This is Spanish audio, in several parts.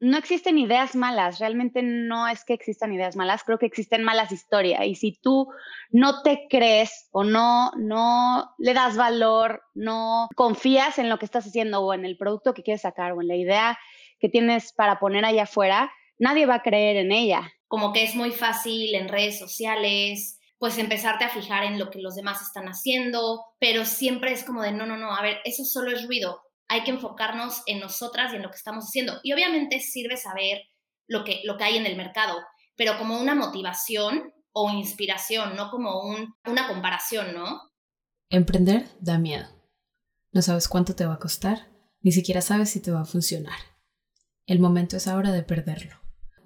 no existen ideas malas, realmente no es que existan ideas malas, creo que existen malas historias y si tú no te crees o no no le das valor, no confías en lo que estás haciendo o en el producto que quieres sacar o en la idea que tienes para poner allá afuera, nadie va a creer en ella. Como que es muy fácil en redes sociales, pues empezarte a fijar en lo que los demás están haciendo, pero siempre es como de, no, no, no, a ver, eso solo es ruido, hay que enfocarnos en nosotras y en lo que estamos haciendo. Y obviamente sirve saber lo que, lo que hay en el mercado, pero como una motivación o inspiración, no como un, una comparación, ¿no? Emprender da miedo. No sabes cuánto te va a costar, ni siquiera sabes si te va a funcionar. El momento es ahora de perderlo.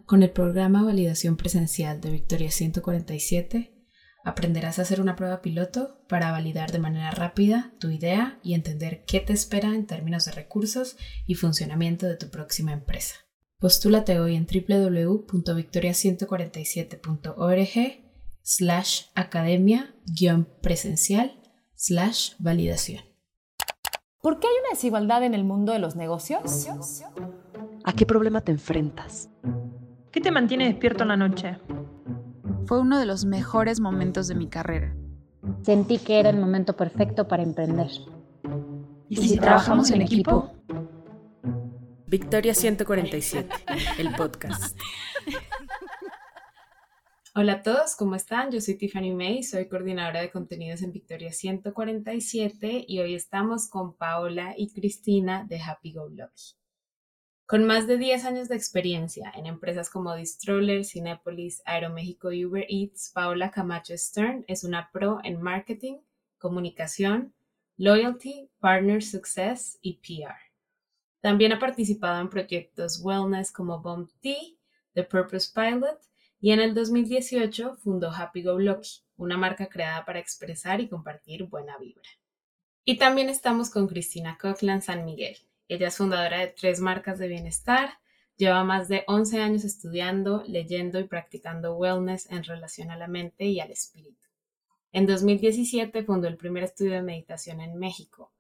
Con el programa Validación Presencial de Victoria 147, aprenderás a hacer una prueba piloto para validar de manera rápida tu idea y entender qué te espera en términos de recursos y funcionamiento de tu próxima empresa. Postúlate hoy en www.victoria147.org slash academia presencial slash validación. ¿Por qué hay una desigualdad en el mundo de los negocios? ¿A qué problema te enfrentas? ¿Qué te mantiene despierto en la noche? Fue uno de los mejores momentos de mi carrera. Sentí que era el momento perfecto para emprender. ¿Y si, trabajamos en equipo? Victoria 147, el podcast. Hola a todos, ¿cómo están? Yo soy Tiffany May, soy coordinadora de contenidos en Victoria 147 y hoy estamos con Paola y Cristina de Happy Go Lucky. Con más de 10 años de experiencia en empresas como Distroller, Cinepolis, Aeroméxico y Uber Eats, Paola Camacho Stern es una pro en marketing, comunicación, loyalty, partner success y PR. También ha participado en proyectos wellness como Bomb Tea, The Purpose Pilot y en el 2018 fundó Happy Go Lucky, una marca creada para expresar y compartir buena vibra. Y también estamos con Cristina Coughlin San Miguel, ella es fundadora de tres marcas de bienestar, lleva más de 11 años estudiando, leyendo y practicando wellness en relación a la mente y al espíritu. En 2017 fundó el primer estudio de meditación en México,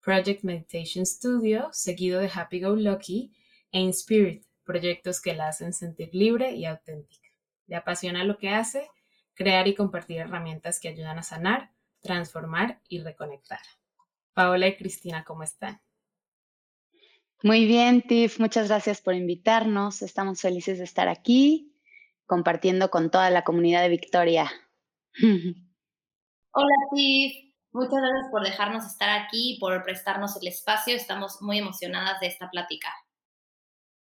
Project Meditation Studio, seguido de Happy Go Lucky e Inspirit, proyectos que la hacen sentir libre y auténtica. Le apasiona lo que hace, crear y compartir herramientas que ayudan a sanar, transformar y reconectar. Paola y Cristina, ¿cómo están? Muy bien, Tiff, muchas gracias por invitarnos. Estamos felices de estar aquí compartiendo con toda la comunidad de Victoria. Hola, Tiff. Muchas gracias por dejarnos estar aquí y por prestarnos el espacio. Estamos muy emocionadas de esta plática.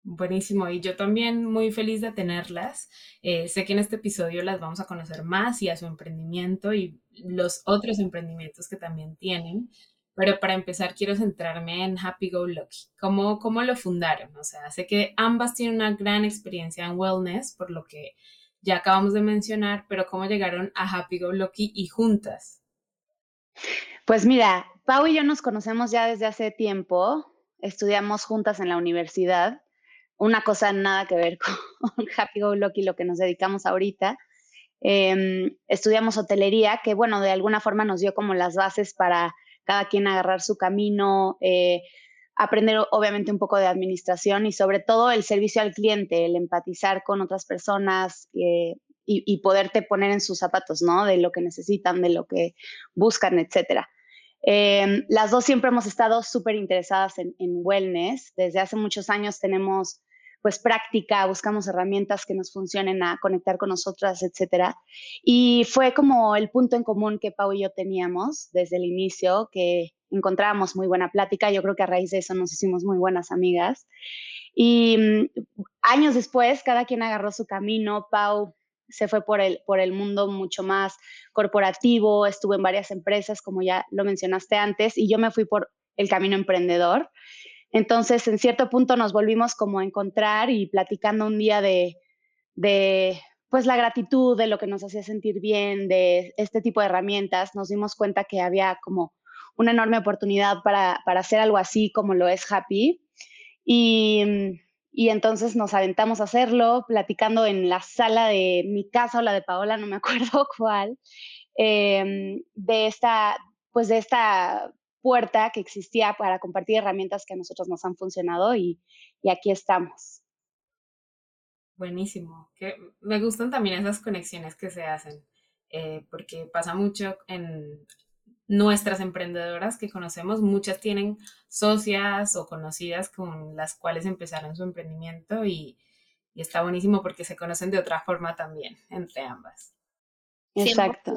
Buenísimo, y yo también muy feliz de tenerlas. Eh, sé que en este episodio las vamos a conocer más y a su emprendimiento y los otros emprendimientos que también tienen. Pero para empezar quiero centrarme en Happy Go Lucky. ¿Cómo, ¿Cómo lo fundaron? O sea, sé que ambas tienen una gran experiencia en wellness, por lo que ya acabamos de mencionar, pero ¿cómo llegaron a Happy Go Lucky y juntas? Pues mira, Pau y yo nos conocemos ya desde hace tiempo, estudiamos juntas en la universidad, una cosa nada que ver con Happy Go Lucky, lo que nos dedicamos ahorita. Em, estudiamos hotelería, que bueno, de alguna forma nos dio como las bases para cada quien agarrar su camino, eh, aprender obviamente un poco de administración y sobre todo el servicio al cliente, el empatizar con otras personas eh, y, poderte poner en sus zapatos, ¿no? De lo que necesitan, de lo que buscan, etcétera. Em, las dos siempre hemos estado súper interesadas en, wellness. Desde hace muchos años tenemos pues práctica, buscamos herramientas que nos funcionen a conectar con nosotras, etcétera. Y fue como el punto en común que Pau y yo teníamos desde el inicio, que encontrábamos muy buena plática. Yo creo que a raíz de eso nos hicimos muy buenas amigas. Y mm, años después, cada quien agarró su camino. Pau se fue por el, por el mundo mucho más corporativo, estuvo en varias empresas, como ya lo mencionaste antes, y yo me fui por el camino emprendedor. Entonces, en cierto punto nos volvimos como a encontrar y platicando un día de, de, pues la gratitud, de lo que nos hacía sentir bien, de este tipo de herramientas, nos dimos cuenta que había como una enorme oportunidad para, para hacer algo así como lo es Happy. Y, y, entonces nos aventamos a hacerlo, platicando en la sala de mi casa o la de Paola, no me acuerdo cuál, em, de esta, pues de esta puerta que existía para compartir herramientas que a nosotros nos han funcionado y, aquí estamos. Buenísimo. Que me gustan también esas conexiones que se hacen, eh, porque pasa mucho en nuestras emprendedoras que conocemos, muchas tienen socias o conocidas con las cuales empezaron su emprendimiento y, está buenísimo porque se conocen de otra forma también entre ambas. Exacto.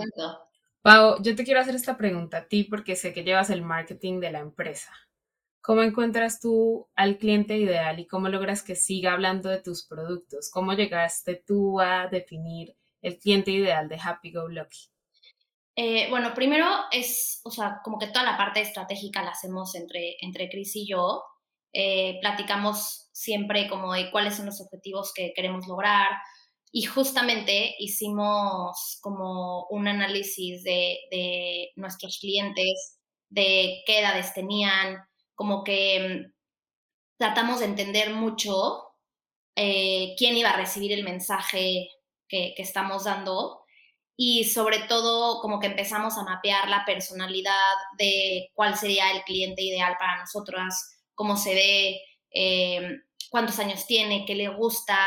Pau, yo te quiero hacer esta pregunta a ti porque sé que llevas el marketing de la empresa. ¿Cómo encuentras tú al cliente ideal y cómo logras que siga hablando de tus productos? ¿Cómo llegaste tú a definir el cliente ideal de Happy Go Lucky? Eh, bueno, primero es, o sea, como que toda la parte estratégica la hacemos entre, entre Chris y yo. Eh, platicamos siempre como de cuáles son los objetivos que queremos lograr y justamente hicimos como un análisis de, de nuestros clientes, de qué edades tenían, como que mm, tratamos de entender mucho eh, quién iba a recibir el mensaje que, estamos dando y sobre todo como que empezamos a mapear la personalidad de cuál sería el cliente ideal para nosotras, cómo se ve, eh, cuántos años tiene, qué le gusta,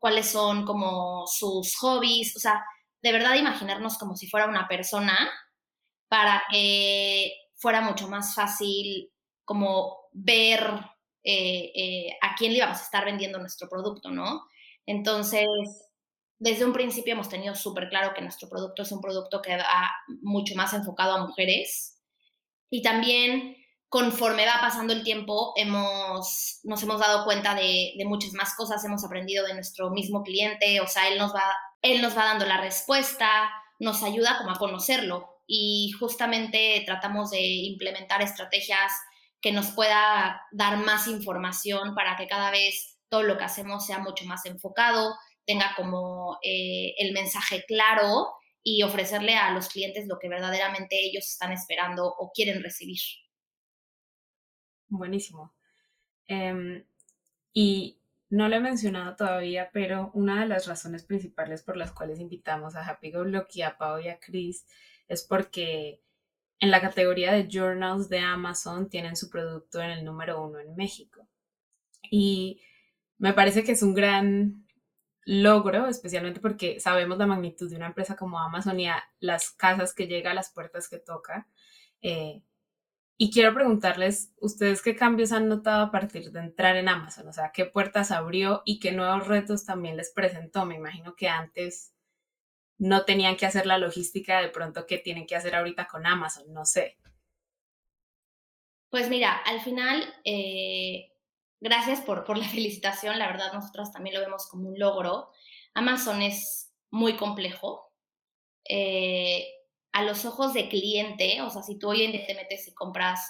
cuáles son como sus hobbies, o sea, de verdad imaginarnos como si fuera una persona para que fuera mucho más fácil como ver eh, eh, a quién le íbamos a estar vendiendo nuestro producto, ¿no? Entonces, desde un principio hemos tenido súper claro que nuestro producto es un producto que va mucho más enfocado a mujeres. Y también, conforme va pasando el tiempo, hemos, nos hemos dado cuenta de, muchas más cosas, hemos aprendido de nuestro mismo cliente, o sea, él nos, va, él nos va dando la respuesta, nos ayuda como a conocerlo y justamente tratamos de implementar estrategias que nos pueda dar más información para que cada vez todo lo que hacemos sea mucho más enfocado, tenga como eh, el mensaje claro y ofrecerle a los clientes lo que verdaderamente ellos están esperando o quieren recibir. Buenísimo. Em, y no lo he mencionado todavía, pero una de las razones principales por las cuales invitamos a Happy Go Lucky, a Pau y a Chris es porque en la categoría de journals de Amazon tienen su producto en el número uno en México. Y me parece que es un gran logro, especialmente porque sabemos la magnitud de una empresa como Amazon y a las casas que llega, a las puertas que toca. Eh, y quiero preguntarles, ¿ustedes qué cambios han notado a partir de entrar en Amazon? O sea, ¿qué puertas abrió y qué nuevos retos también les presentó? Me imagino que antes no tenían que hacer la logística de pronto que tienen que hacer ahorita con Amazon, no sé. Pues mira, al final eh, gracias por, por la felicitación, la verdad nosotros también lo vemos como un logro. Amazon es muy complejo. Eh, a los ojos de cliente, o sea, si tú hoy en día te metes y compras,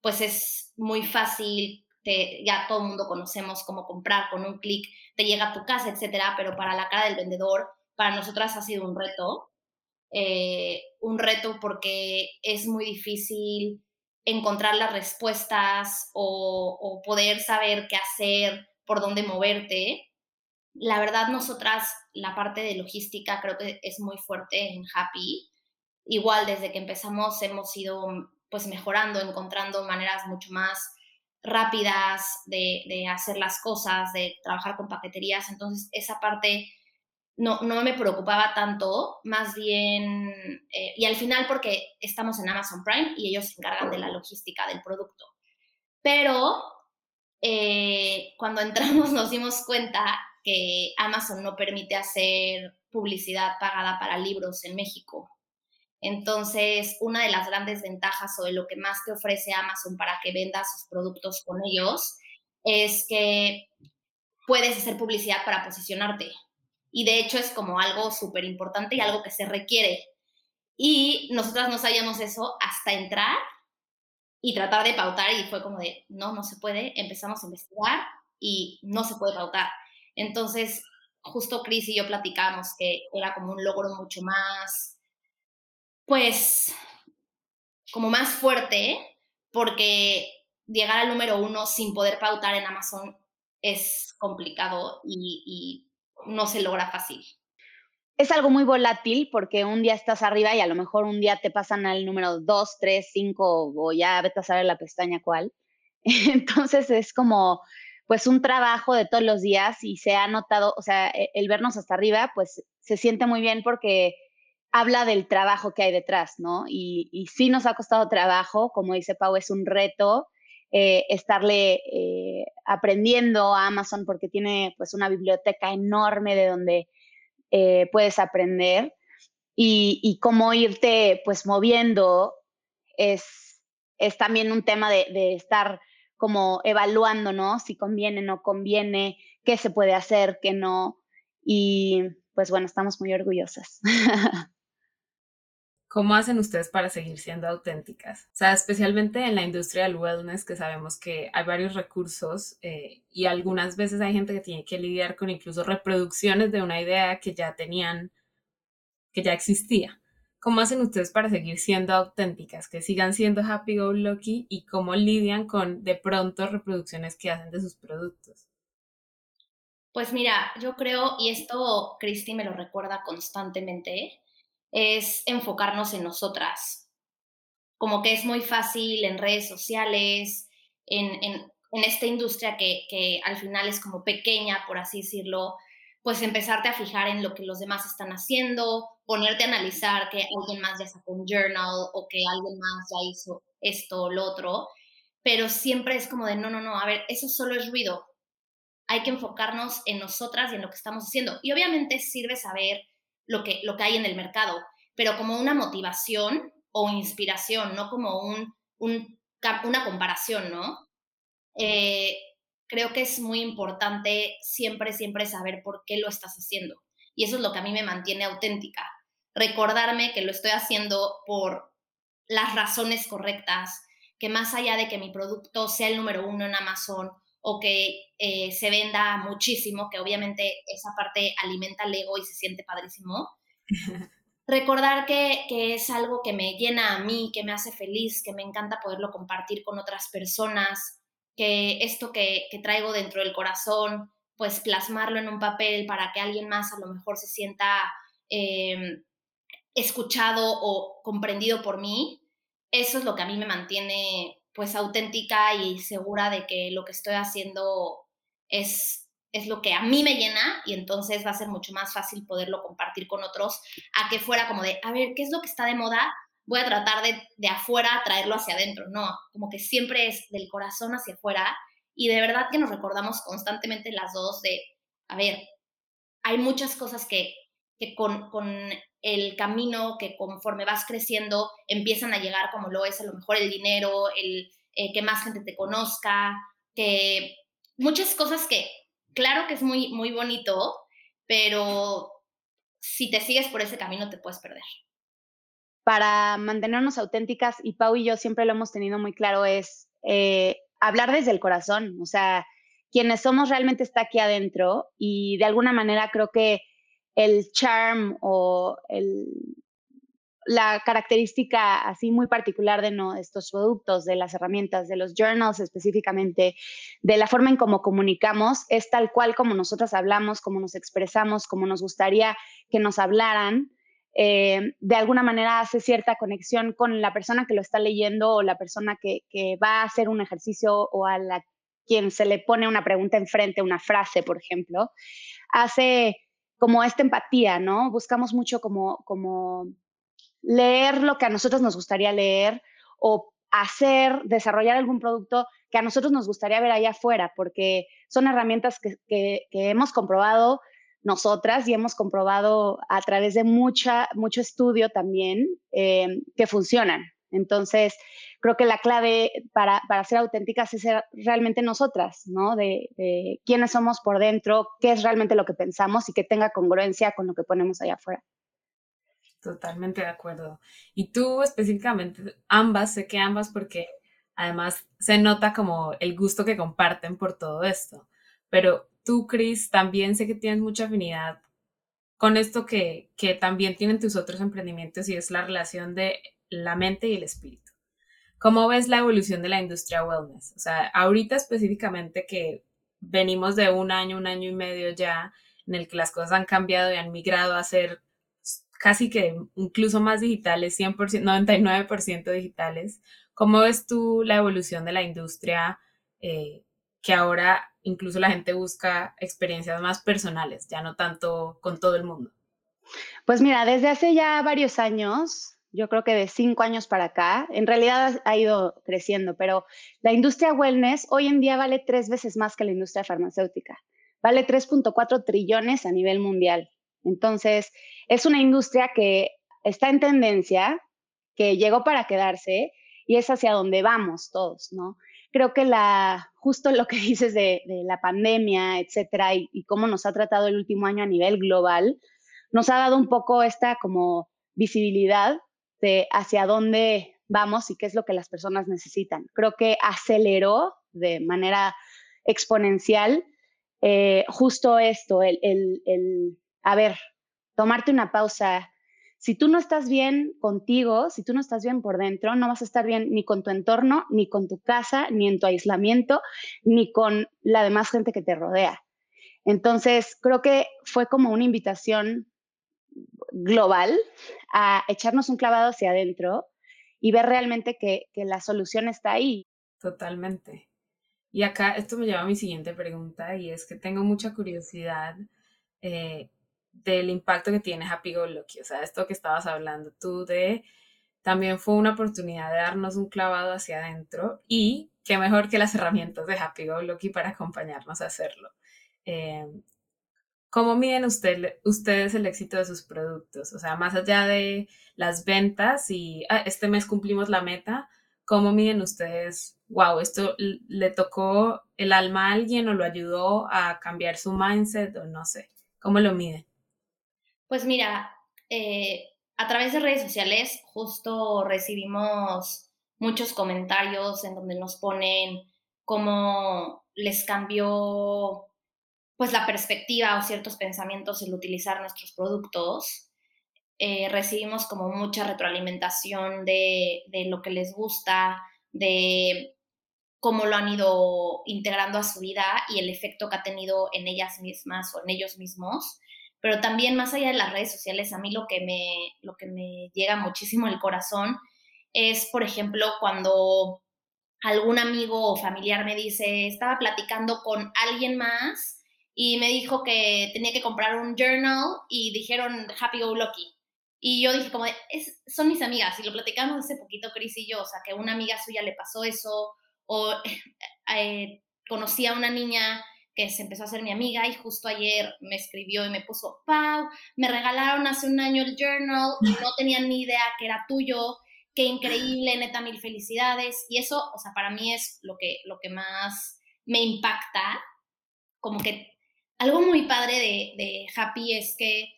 pues es muy fácil, ya todo el mundo conocemos cómo comprar con un clic, te llega a tu casa, etcétera, pero para la cara del vendedor, para nosotras ha sido un reto. Eh, un reto porque es muy difícil encontrar las respuestas o, poder saber qué hacer, por dónde moverte. La verdad, nosotras, la parte de logística creo que es muy fuerte en Happy. Igual desde que empezamos hemos ido pues mejorando, encontrando maneras mucho más rápidas de, de hacer las cosas, de trabajar con paqueterías. Entonces, esa parte no, no me preocupaba tanto, más bien, eh, y al final porque estamos en Amazon Prime y ellos se encargan de la logística del producto. Pero eh, cuando entramos nos dimos cuenta que Amazon no permite hacer publicidad pagada para libros en México. Entonces, una de las grandes ventajas o de lo que más te ofrece Amazon para que vendas sus productos con ellos es que puedes hacer publicidad para posicionarte y de hecho es como algo súper importante y algo que se requiere. Y nosotras no sabíamos eso hasta entrar y tratar de pautar y fue como de, no, no se puede, empezamos a investigar y no se puede pautar. Entonces, justo Chris y yo platicamos que era como un logro mucho más, pues, como más fuerte, porque llegar al número uno sin poder pautar en Amazon es complicado y, no se logra fácil. Es algo muy volátil porque un día estás arriba y a lo mejor un día te pasan al número 2, 3, 5 o ya vete a saber la pestaña cuál. Entonces es como, pues un trabajo de todos los días y se ha notado, o sea, e, el vernos hasta arriba, pues se siente muy bien porque habla del trabajo que hay detrás, ¿no? Y, sí nos ha costado trabajo, como dice Pau, es un reto eh, estarle eh, aprendiendo a Amazon porque tiene pues una biblioteca enorme de donde eh, puedes aprender y, y, cómo irte pues moviendo es, es también un tema de, de estar como evaluando, ¿no? Si conviene, no conviene, qué se puede hacer, qué no. Y pues bueno, estamos muy orgullosas. ¿Cómo hacen ustedes para seguir siendo auténticas? O sea, especialmente en la industria del wellness, que sabemos que hay varios recursos eh, y algunas veces hay gente que tiene que lidiar con incluso reproducciones de una idea que ya tenían, que ya existía. ¿Cómo hacen ustedes para seguir siendo auténticas, que sigan siendo happy go lucky y cómo lidian con de pronto reproducciones que hacen de sus productos? Pues mira, yo creo, y esto Cristi me lo recuerda constantemente, es enfocarnos en nosotras. Como que es muy fácil en redes sociales, en, en, en esta industria que, que, al final es como pequeña, por así decirlo, pues empezarte a fijar en lo que los demás están haciendo, ponerte a analizar que alguien más ya sacó un journal o que alguien más ya hizo esto o lo otro, pero siempre es como de, no, no, no, a ver, eso solo es ruido. Hay que enfocarnos en nosotras y en lo que estamos haciendo. Y obviamente sirve saber lo que, lo que hay en el mercado, pero como una motivación o inspiración, no como un, un una comparación, ¿no? Eh, creo que es muy importante siempre, siempre saber por qué lo estás haciendo. Y eso es lo que a mí me mantiene auténtica. Recordarme que lo estoy haciendo por las razones correctas, que más allá de que mi producto sea el número uno en Amazon o que eh, se venda muchísimo, que obviamente esa parte alimenta el ego y se siente padrísimo. Recordar que, que, es algo que me llena a mí, que me hace feliz, que me encanta poderlo compartir con otras personas, que esto que, que traigo dentro del corazón, pues plasmarlo en un papel para que alguien más a lo mejor se sienta eh, escuchado o comprendido por mí, eso es lo que a mí me mantiene pues auténtica y segura de que lo que estoy haciendo es, es lo que a mí me llena y entonces va a ser mucho más fácil poderlo compartir con otros a que fuera como de, a ver, ¿qué es lo que está de moda? Voy a tratar de, de afuera traerlo hacia adentro, no, como que siempre es del corazón hacia afuera y de verdad que nos recordamos constantemente las dos de, a ver, hay muchas cosas que, que con, con el camino que conforme vas creciendo empiezan a llegar como lo es a lo mejor el dinero, el eh, que más gente te conozca, que muchas cosas que claro que es muy, muy bonito, pero si te sigues por ese camino te puedes perder. Para mantenernos auténticas, y Pau y yo siempre lo hemos tenido muy claro, es eh, hablar desde el corazón, o sea, quienes somos realmente está aquí adentro y de alguna manera creo que el charm o el, la característica así muy particular de estos productos, de las herramientas, de los journals específicamente, de la forma en cómo comunicamos, es tal cual como nosotras hablamos, como nos expresamos, como nos gustaría que nos hablaran. Eh, de alguna manera hace cierta conexión con la persona que lo está leyendo o la persona que, que va a hacer un ejercicio o a la quien se le pone una pregunta enfrente, una frase, por ejemplo, hace como esta empatía, ¿no? Buscamos mucho como, leer lo que a nosotros nos gustaría leer o hacer, desarrollar algún producto que a nosotros nos gustaría ver allá afuera, porque son herramientas que hemos comprobado nosotras y hemos comprobado a través de mucha, mucho estudio también eh, que funcionan. Entonces, creo que la clave para, para, ser auténticas es ser realmente nosotras, ¿no? De, quiénes somos por dentro, qué es realmente lo que pensamos y que tenga congruencia con lo que ponemos allá afuera. Totalmente de acuerdo. Y tú específicamente, ambas, sé que ambas porque además se nota como el gusto que comparten por todo esto. Pero tú, Cris, también sé que tienes mucha afinidad con esto que, que también tienen tus otros emprendimientos y es la relación de la mente y el espíritu. ¿Cómo ves la evolución de la industria wellness? O sea, ahorita específicamente que venimos de un año, un año y medio ya, en el que las cosas han cambiado y han migrado a ser casi que incluso más digitales, 100%, 99% digitales. ¿Cómo ves tú la evolución de la industria eh, que ahora incluso la gente busca experiencias más personales, ya no tanto con todo el mundo? Pues mira, desde hace ya varios años, yo creo que de cinco años para acá, en realidad ha ido creciendo, pero la industria wellness hoy en día vale tres veces más que la industria farmacéutica. Vale 3.4 trillones a nivel mundial. Entonces, es una industria que está en tendencia, que llegó para quedarse y es hacia donde vamos todos, ¿no? Creo que la, justo lo que dices de, la pandemia, etcétera, y, y, cómo nos ha tratado el último año a nivel global, nos ha dado un poco esta como visibilidad de hacia dónde vamos y qué es lo que las personas necesitan. Creo que aceleró de manera exponencial eh, justo esto, el, el, el, a ver, tomarte una pausa. Si tú no estás bien contigo, si tú no estás bien por dentro, no vas a estar bien ni con tu entorno, ni con tu casa, ni en tu aislamiento, ni con la demás gente que te rodea. Entonces, creo que fue como una invitación global a echarnos un clavado hacia adentro y ver realmente que, la solución está ahí. Totalmente. Y acá esto me lleva a mi siguiente pregunta y es que tengo mucha curiosidad eh, del impacto que tiene Happy Go Lucky. O sea, esto que estabas hablando tú de también fue una oportunidad de darnos un clavado hacia adentro y qué mejor que las herramientas de Happy Go Lucky para acompañarnos a hacerlo. Eh, ¿Cómo miden ustedes el éxito de sus productos? O sea, más allá de las ventas y ah, este mes cumplimos la meta, ¿cómo miden ustedes, wow, esto le tocó el alma a alguien o lo ayudó a cambiar su mindset o no sé? ¿Cómo lo miden? Pues mira, eh, a través de redes sociales justo recibimos muchos comentarios en donde nos ponen cómo les cambió pues la perspectiva o ciertos pensamientos el utilizar nuestros productos. Eh, recibimos como mucha retroalimentación de, lo que les gusta, de cómo lo han ido integrando a su vida y el efecto que ha tenido en ellas mismas o en ellos mismos. Pero también más allá de las redes sociales, a mí lo que me, lo que me llega muchísimo al corazón es, por ejemplo, cuando algún amigo o familiar me dice, estaba platicando con alguien más y me dijo que tenía que comprar un journal y dijeron Happy Go Lucky. Y yo dije como, es, son mis amigas y lo platicamos hace poquito Chris y yo, o sea, que una amiga suya le pasó eso o eh, conocí a una niña que se empezó a ser mi amiga y justo ayer me escribió y me puso, Pau, me regalaron hace un año el journal y no tenía ni idea que era tuyo, qué increíble, neta, mil felicidades. Y eso, o sea, para mí es lo que, lo que más me impacta, como que algo muy padre de, Happy es que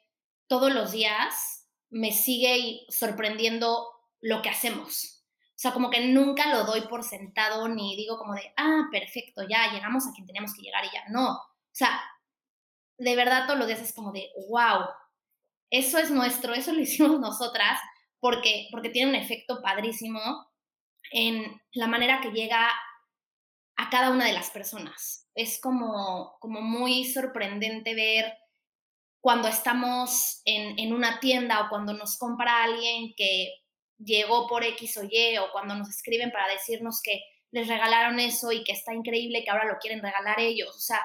todos los días me sigue sorprendiendo lo que hacemos. O sea, como que nunca lo doy por sentado ni digo como de, ah, perfecto, ya llegamos a quien teníamos que llegar y ya. No. O sea, de verdad todos los días es como de, wow, eso es nuestro, eso lo hicimos nosotras, porque, porque tiene un efecto padrísimo en la manera que llega a cada una de las personas. Es como, como muy sorprendente ver cuando estamos en, en, una tienda o cuando nos compra alguien que llegó por X o Y o cuando nos escriben para decirnos que les regalaron eso y que está increíble que ahora lo quieren regalar ellos. O sea,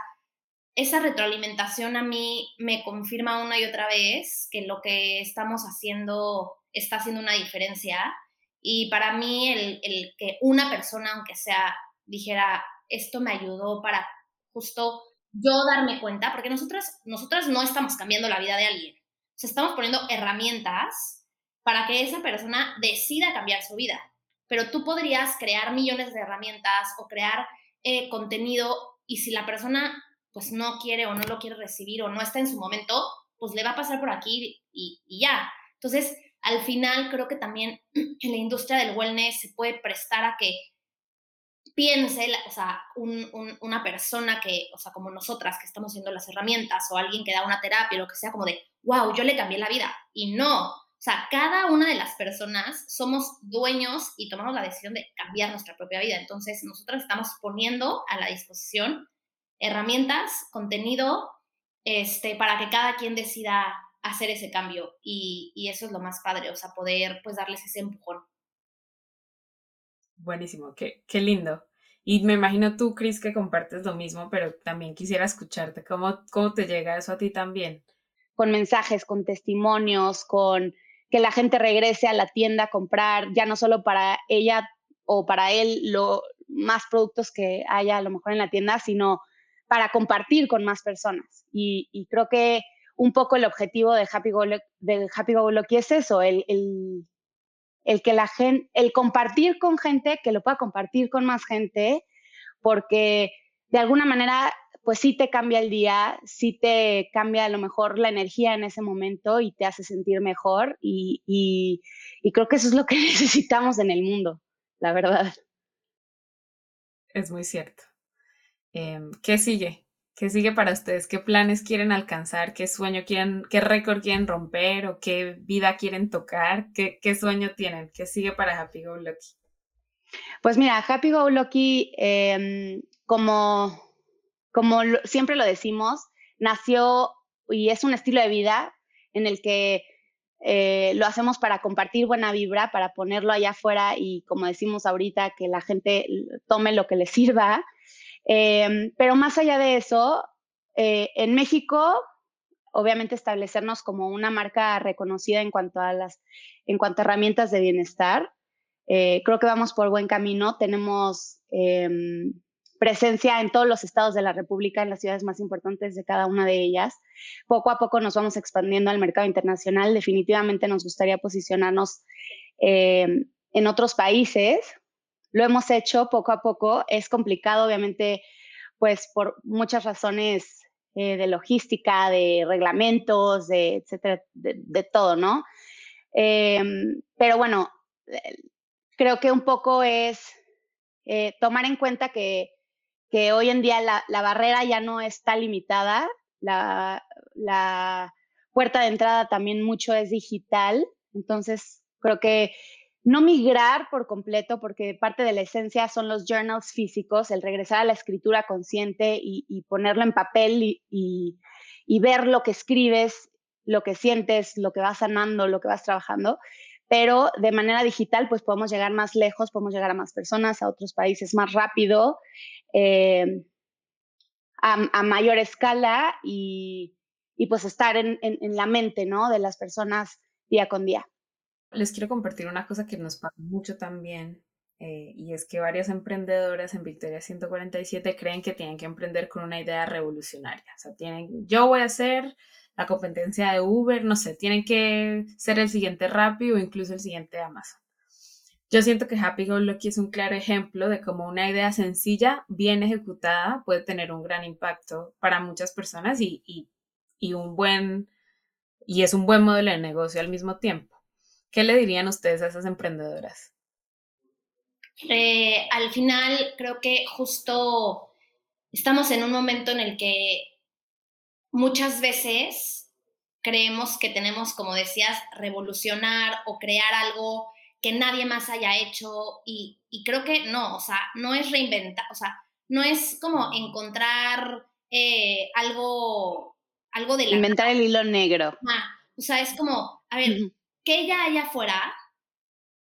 esa retroalimentación a mí me confirma una y otra vez que lo que estamos haciendo está haciendo una diferencia. Y para mí el, el que una persona, aunque sea dijera, esto me ayudó para justo yo darme cuenta, porque nosotras, nosotras no estamos cambiando la vida de alguien, o sea, estamos poniendo herramientas para que esa persona decida cambiar su vida. Pero tú podrías crear millones de herramientas o crear eh, contenido y si la persona pues no quiere o no lo quiere recibir o no está en su momento, pues le va a pasar por aquí y, y ya. Entonces, al final creo que también en la industria del wellness se puede prestar a que piense, o sea, una persona que, o sea, como nosotras que estamos haciendo las herramientas o alguien que da una terapia o lo que sea, como de, wow, yo le cambié la vida. Y no, o sea, cada una de las personas somos dueños y tomamos la decisión de cambiar nuestra propia vida. Entonces, nosotras estamos poniendo a la disposición herramientas, contenido, este, para que cada quien decida hacer ese cambio. Y, y eso es lo más padre, o sea, poder pues darles ese empujón. Buenísimo, qué, qué lindo. Y me imagino tú, Cris, que compartes lo mismo, pero también quisiera escucharte. ¿Cómo, ¿Cómo te llega eso a ti también? Con mensajes, con testimonios, con que la gente regrese a la tienda a comprar, ya no solo para ella o para él lo más productos que haya a lo mejor en la tienda, sino para compartir con más personas. Y, creo que un poco el objetivo de Happy Go, de Happy es eso, el que la gente, el compartir con gente, que lo pueda compartir con más gente, porque de alguna manera, pues sí te cambia el día, sí te cambia a lo mejor la energía en ese momento y te hace sentir mejor y, y, creo que eso es lo que necesitamos en el mundo, la verdad. Es muy cierto. Em, ¿Qué sigue? ¿Qué sigue para ustedes? ¿Qué planes quieren alcanzar? ¿Qué sueño quieren, qué récord quieren romper o qué vida quieren tocar? ¿Qué, qué sueño tienen? ¿Qué sigue para Happy Go Lucky? Pues mira, Happy Go Lucky, em, como, como siempre lo decimos, nació y es un estilo de vida en el que eh, lo hacemos para compartir buena vibra, para ponerlo allá afuera y como decimos ahorita, que la gente tome lo que le sirva Em, pero más allá de eso, eh, en México, obviamente establecernos como una marca reconocida en cuanto a las, en cuanto a herramientas de bienestar. Eh, creo que vamos por buen camino. Tenemos em, presencia en todos los estados de la República, en las ciudades más importantes de cada una de ellas. Poco a poco nos vamos expandiendo al mercado internacional. Definitivamente nos gustaría posicionarnos em, en otros países. Lo hemos hecho poco a poco. Es complicado, obviamente, pues por muchas razones eh, de logística, de reglamentos, de etcétera, de, todo, ¿no? Em, pero bueno, eh, creo que un poco es eh, tomar en cuenta que, hoy en día la, la, barrera ya no está limitada, la, la puerta de entrada también mucho es digital, entonces creo que no migrar por completo, porque parte de la esencia son los journals físicos, el regresar a la escritura consciente y, ponerlo en papel y, ver lo que escribes, lo que sientes, lo que vas sanando, lo que vas trabajando. Pero de manera digital, pues podemos llegar más lejos, podemos llegar a más personas, a otros países más rápido, eh, a, mayor escala y, pues estar en, en la mente, ¿no? De las personas día con día. Les quiero compartir una cosa que nos pasa mucho también, eh, y es que varias emprendedoras en Victoria 147 creen que tienen que emprender con una idea revolucionaria. O sea, tienen, yo voy a hacer la competencia de Uber, no sé, tienen que ser el siguiente Rappi o incluso el siguiente Amazon. Yo siento que Happy Go Lucky es un claro ejemplo de cómo una idea sencilla, bien ejecutada, puede tener un gran impacto para muchas personas y, y, y un buen, y es un buen modelo de negocio al mismo tiempo. ¿Qué le dirían ustedes a esas emprendedoras? Eh, al final, creo que justo estamos en un momento en el que muchas veces creemos que tenemos, como decías, revolucionar o crear algo que nadie más haya hecho y, creo que no, o sea, no es reinventar, o sea, no es como encontrar eh, algo, algo de la... Inventar el hilo negro. o sea, es como, a ver, que ella haya afuera,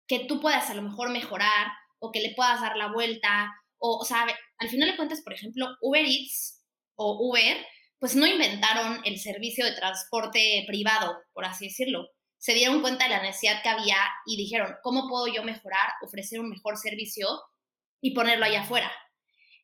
que tú puedas a lo mejor mejorar o que le puedas dar la vuelta, o, o sea, al final de cuentas, por ejemplo, Uber Eats o Uber, pues no inventaron el servicio de transporte privado, por así decirlo. Se dieron cuenta de la necesidad que había y dijeron, ¿cómo puedo yo mejorar, ofrecer un mejor servicio y ponerlo allá afuera?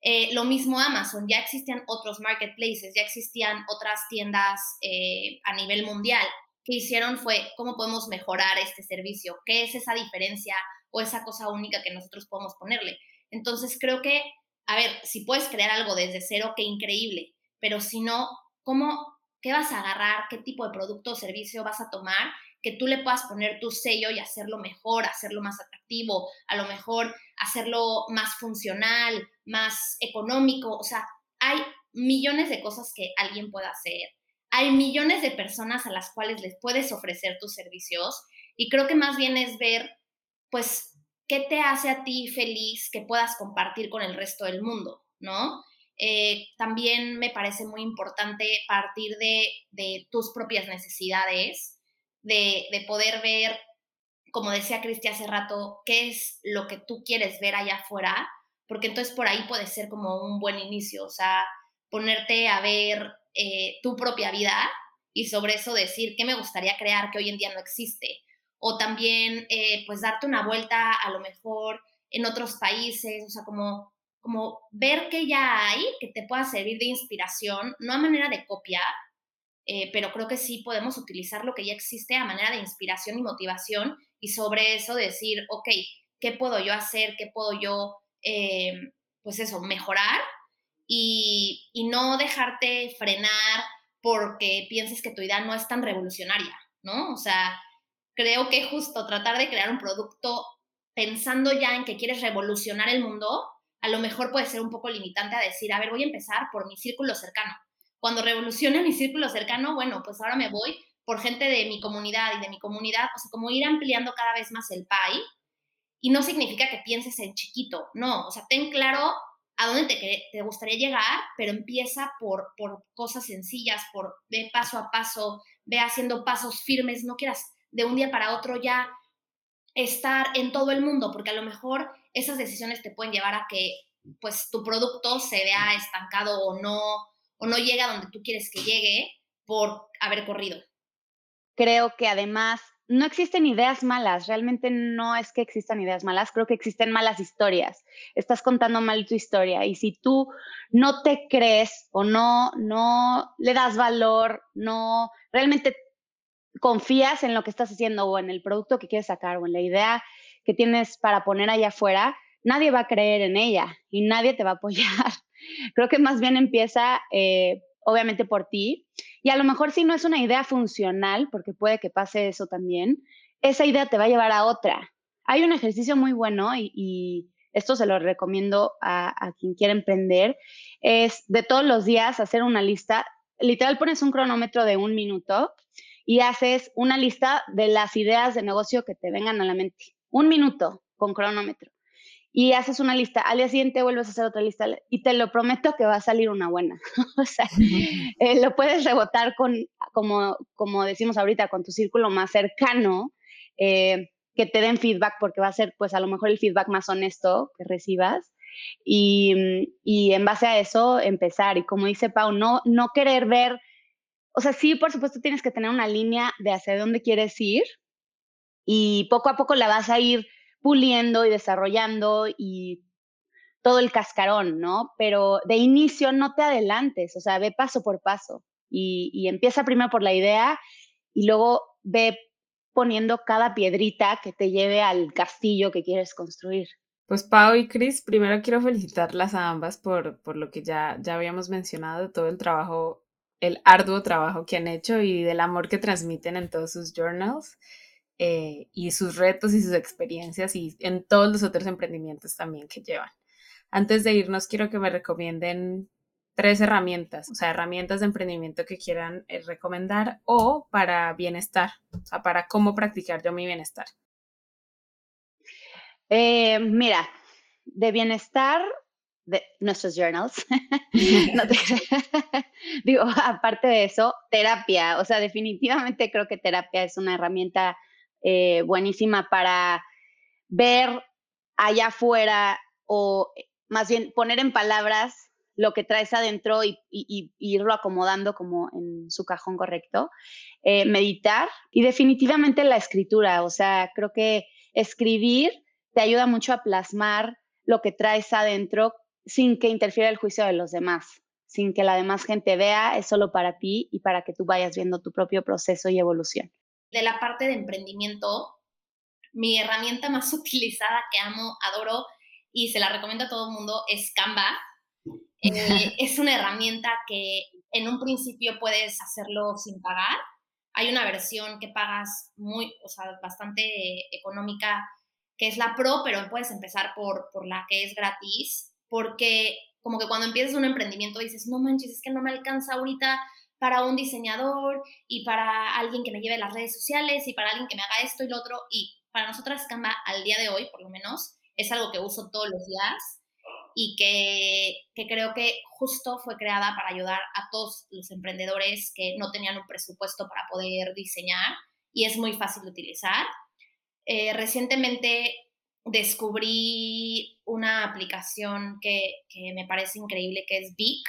Eh, lo mismo Amazon, ya existían otros marketplaces, ya existían otras tiendas eh, a nivel mundial que hicieron fue cómo podemos mejorar este servicio, qué es esa diferencia o esa cosa única que nosotros podemos ponerle. Entonces creo que, a ver, si puedes crear algo desde cero, qué increíble, pero si no, ¿cómo, qué vas a agarrar, qué tipo de producto o servicio vas a tomar que tú le puedas poner tu sello y hacerlo mejor, hacerlo más atractivo, a lo mejor hacerlo más funcional, más económico, o sea, hay millones de cosas que alguien puede hacer hay millones de personas a las cuales les puedes ofrecer tus servicios y creo que más bien es ver, pues, qué te hace a ti feliz que puedas compartir con el resto del mundo, ¿no? Eh, también me parece muy importante partir de, tus propias necesidades, de, de poder ver, como decía Cristi hace rato, qué es lo que tú quieres ver allá afuera, porque entonces por ahí puede ser como un buen inicio, o sea, ponerte a ver eh, tu propia vida y sobre eso decir qué me gustaría crear que hoy en día no existe. O también, eh, pues, darte una vuelta a lo mejor en otros países, o sea, como, como ver que ya hay, que te pueda servir de inspiración, no a manera de copia, eh, pero creo que sí podemos utilizar lo que ya existe a manera de inspiración y motivación y sobre eso decir, ok, ¿qué puedo yo hacer? ¿Qué puedo yo, pues eso, mejorar? Y, no dejarte frenar porque pienses que tu idea no es tan revolucionaria, ¿no? O sea, creo que justo tratar de crear un producto pensando ya en que quieres revolucionar el mundo, a lo mejor puede ser un poco limitante a decir, a ver, voy a empezar por mi círculo cercano. Cuando revolucione mi círculo cercano, bueno, pues ahora me voy por gente de mi comunidad y de mi comunidad, o sea, como ir ampliando cada vez más el pie. Y no significa que pienses en chiquito, no, o sea, ten claro a dónde te, gustaría llegar, pero empieza por, cosas sencillas, por ve paso a paso, ve haciendo pasos firmes, no quieras de un día para otro ya estar en todo el mundo, porque a lo mejor esas decisiones te pueden llevar a que pues tu producto se vea estancado o no, o no llegue a donde tú quieres que llegue por haber corrido. Creo que además no existen ideas malas, realmente no es que existan ideas malas, creo que existen malas historias. Estás contando mal tu historia y si tú no te crees o no no le das valor, no realmente confías en lo que estás haciendo o en el producto que quieres sacar o en la idea que tienes para poner allá afuera, nadie va a creer en ella y nadie te va a apoyar. Creo que más bien empieza eh, obviamente por ti. Y a lo mejor si no es una idea funcional, porque puede que pase eso también, esa idea te va a llevar a otra. Hay un ejercicio muy bueno y, esto se lo recomiendo a, a, quien quiera emprender, es de todos los días hacer una lista. Literal pones un cronómetro de un minuto y haces una lista de las ideas de negocio que te vengan a la mente. Un minuto con cronómetro y haces una lista, al día siguiente vuelves a hacer otra lista y te lo prometo que va a salir una buena. o sea, eh, lo puedes rebotar con, como, como decimos ahorita, con tu círculo más cercano, eh, que te den feedback porque va a ser pues a lo mejor el feedback más honesto que recibas. Y, y en base a eso empezar. Y como dice Pau, no, no querer ver, o sea, sí, por supuesto tienes que tener una línea de hacia dónde quieres ir y poco a poco la vas a ir puliendo y desarrollando y todo el cascarón, ¿no? Pero de inicio no te adelantes, o sea, ve paso por paso y, empieza primero por la idea y luego ve poniendo cada piedrita que te lleve al castillo que quieres construir. Pues Pau y Chris, primero quiero felicitarlas a ambas por, por lo que ya, ya habíamos mencionado, todo el trabajo, el arduo trabajo que han hecho y del amor que transmiten en todos sus journals. Eh, y sus retos y sus experiencias y en todos los otros emprendimientos también que llevan. Antes de irnos, quiero que me recomienden tres herramientas, o sea, herramientas de emprendimiento que quieran eh, recomendar o para bienestar, o sea, para cómo practicar yo mi bienestar. Eh, mira, de bienestar, de nuestros journals. Digo, aparte de eso, terapia. O sea, definitivamente creo que terapia es una herramienta eh, buenísima para ver allá afuera o eh, más bien poner en palabras lo que traes adentro y, irlo acomodando como en su cajón correcto. Eh, meditar y definitivamente la escritura, o sea, creo que escribir te ayuda mucho a plasmar lo que traes adentro sin que interfiera el juicio de los demás, sin que la demás gente vea, es solo para ti y para que tú vayas viendo tu propio proceso y evolución de la parte de emprendimiento, mi herramienta más utilizada que amo, adoro y se la recomiendo a todo el mundo es Canva. Eh, es una herramienta que en un principio puedes hacerlo sin pagar. Hay una versión que pagas muy, o sea, bastante económica, que es la Pro, pero puedes empezar por, por la que es gratis, porque como que cuando empiezas un emprendimiento dices, no manches, es que no me alcanza ahorita para un diseñador y para alguien que me lleve las redes sociales y para alguien que me haga esto y lo otro. Y para nosotras Canva al día de hoy, por lo menos, es algo que uso todos los días y que, que, creo que justo fue creada para ayudar a todos los emprendedores que no tenían un presupuesto para poder diseñar y es muy fácil de utilizar. Eh, recientemente descubrí una aplicación que, que, me parece increíble, que es Vic.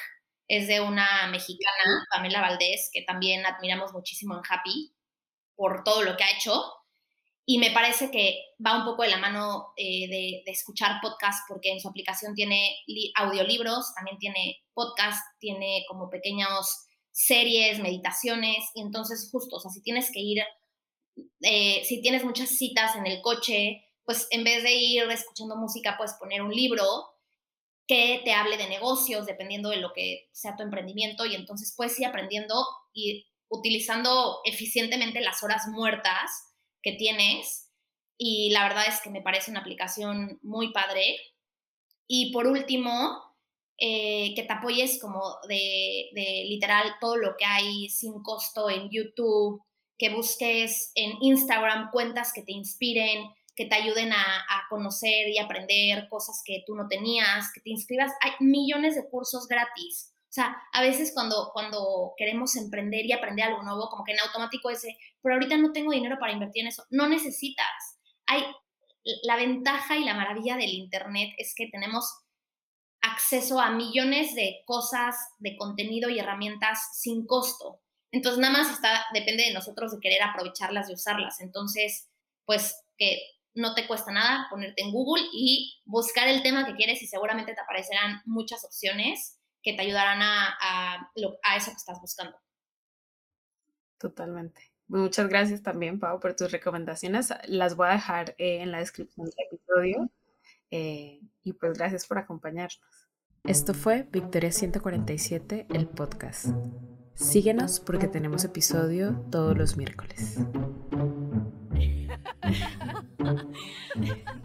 Es de una mexicana, Pamela Valdés, que también admiramos muchísimo en Happy por todo lo que ha hecho. Y me parece que va un poco de la mano eh, de, de, escuchar podcast, porque en su aplicación tiene audiolibros, también tiene podcast, tiene como pequeños series, meditaciones, y entonces justo, o sea, si tienes que ir, eh, si tienes muchas citas en el coche, pues en vez de ir escuchando música, puedes poner un libro que te hable de negocios, dependiendo de lo que sea tu emprendimiento, y entonces puedes ir aprendiendo y utilizando eficientemente las horas muertas que tienes. Y la verdad es que me parece una aplicación muy padre. Y por último, eh, que te apoyes como de, de, literal todo lo que hay sin costo en YouTube, que busques en Instagram cuentas que te inspiren, que te ayuden a, conocer y aprender cosas que tú no tenías, que te inscribas. Hay millones de cursos gratis. O sea, a veces cuando, cuando queremos emprender y aprender algo nuevo, como que en automático ese, pero ahorita no tengo dinero para invertir en eso. No necesitas. Hay la ventaja y la maravilla del Internet es que tenemos acceso a millones de cosas, de contenido y herramientas sin costo. Entonces, nada más está, depende de nosotros de querer aprovecharlas y usarlas. Entonces, pues que no te cuesta nada ponerte en Google y buscar el tema que quieres y seguramente te aparecerán muchas opciones que te ayudarán a, a, eso que estás buscando. Totalmente. Muchas gracias también, Pau, por tus recomendaciones. Las voy a dejar eh, en la descripción del episodio. Eh, y pues gracias por acompañarnos. Esto fue Victoria 147, el podcast. Síguenos porque tenemos episodio todos los miércoles. 嗯。